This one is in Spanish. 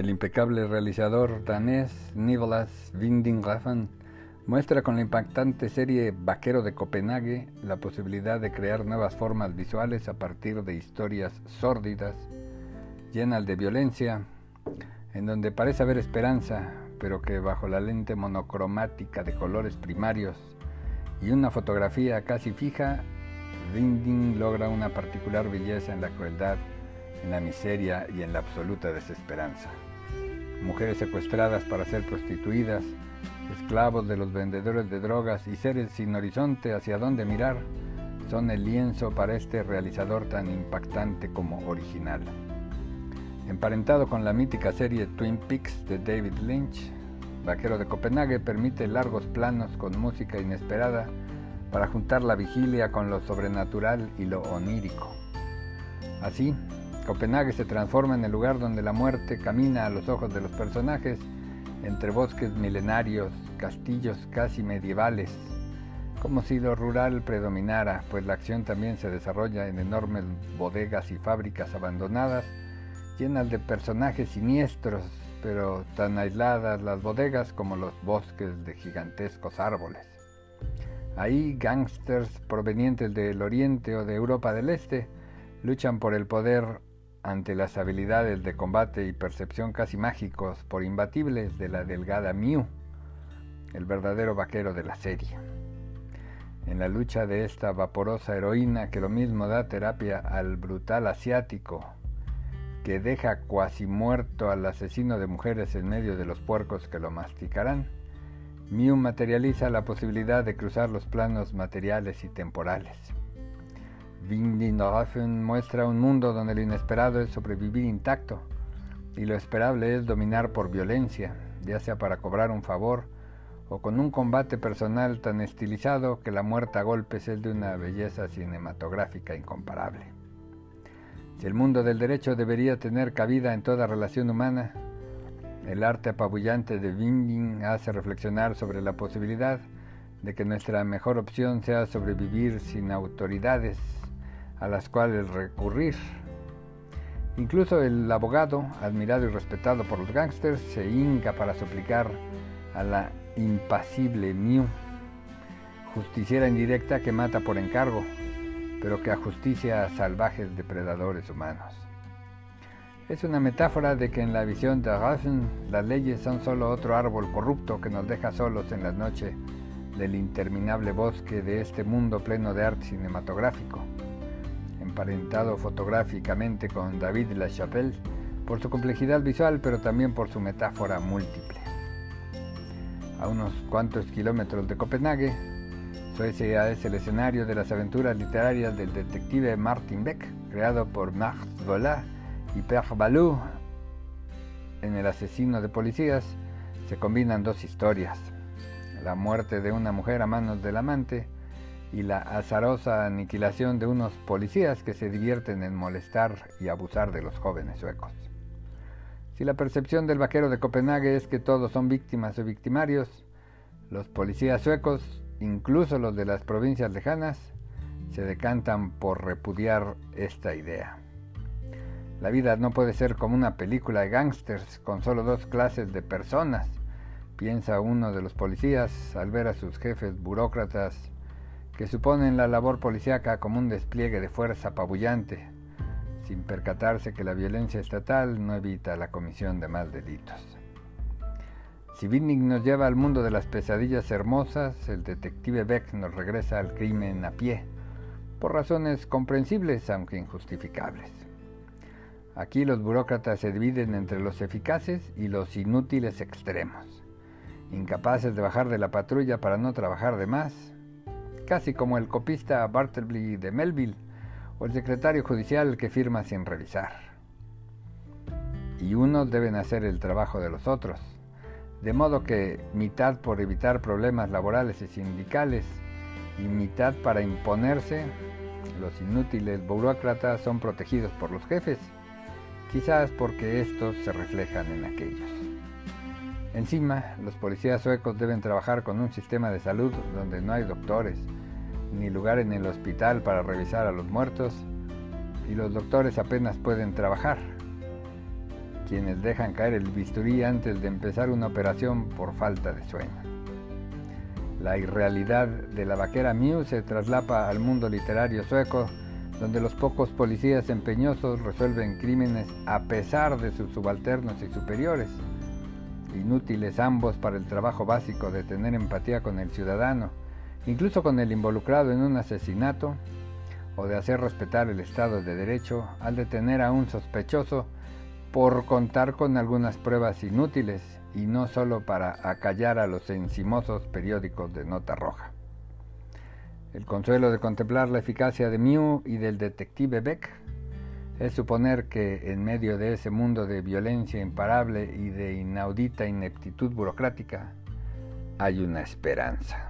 El impecable realizador danés Nicolas Winding muestra con la impactante serie Vaquero de Copenhague la posibilidad de crear nuevas formas visuales a partir de historias sórdidas, llenas de violencia, en donde parece haber esperanza, pero que bajo la lente monocromática de colores primarios y una fotografía casi fija, Winding logra una particular belleza en la crueldad, en la miseria y en la absoluta desesperanza. Mujeres secuestradas para ser prostituidas, esclavos de los vendedores de drogas y seres sin horizonte hacia dónde mirar, son el lienzo para este realizador tan impactante como original. Emparentado con la mítica serie Twin Peaks de David Lynch, Vaquero de Copenhague permite largos planos con música inesperada para juntar la vigilia con lo sobrenatural y lo onírico. Así, Copenhague se transforma en el lugar donde la muerte camina a los ojos de los personajes entre bosques milenarios, castillos casi medievales, como si lo rural predominara, pues la acción también se desarrolla en enormes bodegas y fábricas abandonadas, llenas de personajes siniestros, pero tan aisladas las bodegas como los bosques de gigantescos árboles. Ahí gángsters provenientes del Oriente o de Europa del Este luchan por el poder ante las habilidades de combate y percepción casi mágicos por imbatibles de la delgada Mew, el verdadero vaquero de la serie. En la lucha de esta vaporosa heroína que lo mismo da terapia al brutal asiático, que deja cuasi muerto al asesino de mujeres en medio de los puercos que lo masticarán, Mew materializa la posibilidad de cruzar los planos materiales y temporales. Winding muestra un mundo donde lo inesperado es sobrevivir intacto y lo esperable es dominar por violencia, ya sea para cobrar un favor o con un combate personal tan estilizado que la muerte a golpes es de una belleza cinematográfica incomparable. Si el mundo del derecho debería tener cabida en toda relación humana, el arte apabullante de Winding hace reflexionar sobre la posibilidad de que nuestra mejor opción sea sobrevivir sin autoridades a las cuales recurrir. Incluso el abogado, admirado y respetado por los gángsters, se hinca para suplicar a la impasible Mew, justiciera indirecta que mata por encargo, pero que ajusticia a salvajes depredadores humanos. Es una metáfora de que en la visión de Raffen las leyes son solo otro árbol corrupto que nos deja solos en la noche del interminable bosque de este mundo pleno de arte cinematográfico emparentado fotográficamente con David LaChapelle por su complejidad visual, pero también por su metáfora múltiple. A unos cuantos kilómetros de Copenhague, Suecia es el escenario de las aventuras literarias del detective Martin Beck, creado por Max Volat y Per Balou. En El asesino de policías se combinan dos historias, la muerte de una mujer a manos del amante, y la azarosa aniquilación de unos policías que se divierten en molestar y abusar de los jóvenes suecos. Si la percepción del vaquero de Copenhague es que todos son víctimas o victimarios, los policías suecos, incluso los de las provincias lejanas, se decantan por repudiar esta idea. La vida no puede ser como una película de gángsters con solo dos clases de personas, piensa uno de los policías al ver a sus jefes burócratas que suponen la labor policíaca como un despliegue de fuerza apabullante, sin percatarse que la violencia estatal no evita la comisión de más delitos. Si Vinnig nos lleva al mundo de las pesadillas hermosas, el detective Beck nos regresa al crimen a pie, por razones comprensibles aunque injustificables. Aquí los burócratas se dividen entre los eficaces y los inútiles extremos, incapaces de bajar de la patrulla para no trabajar de más, casi como el copista Bartleby de Melville o el secretario judicial que firma sin revisar. Y unos deben hacer el trabajo de los otros, de modo que mitad por evitar problemas laborales y sindicales y mitad para imponerse, los inútiles burócratas son protegidos por los jefes, quizás porque estos se reflejan en aquellos. Encima, los policías suecos deben trabajar con un sistema de salud donde no hay doctores, ni lugar en el hospital para revisar a los muertos y los doctores apenas pueden trabajar. quienes dejan caer el bisturí antes de empezar una operación por falta de sueño. La irrealidad de la vaquera Mew se traslapa al mundo literario sueco, donde los pocos policías empeñosos resuelven crímenes a pesar de sus subalternos y superiores, inútiles ambos para el trabajo básico de tener empatía con el ciudadano, incluso con el involucrado en un asesinato, o de hacer respetar el Estado de Derecho al detener a un sospechoso por contar con algunas pruebas inútiles y no solo para acallar a los encimosos periódicos de nota roja. El consuelo de contemplar la eficacia de Mew y del detective Beck es suponer que en medio de ese mundo de violencia imparable y de inaudita ineptitud burocrática hay una esperanza.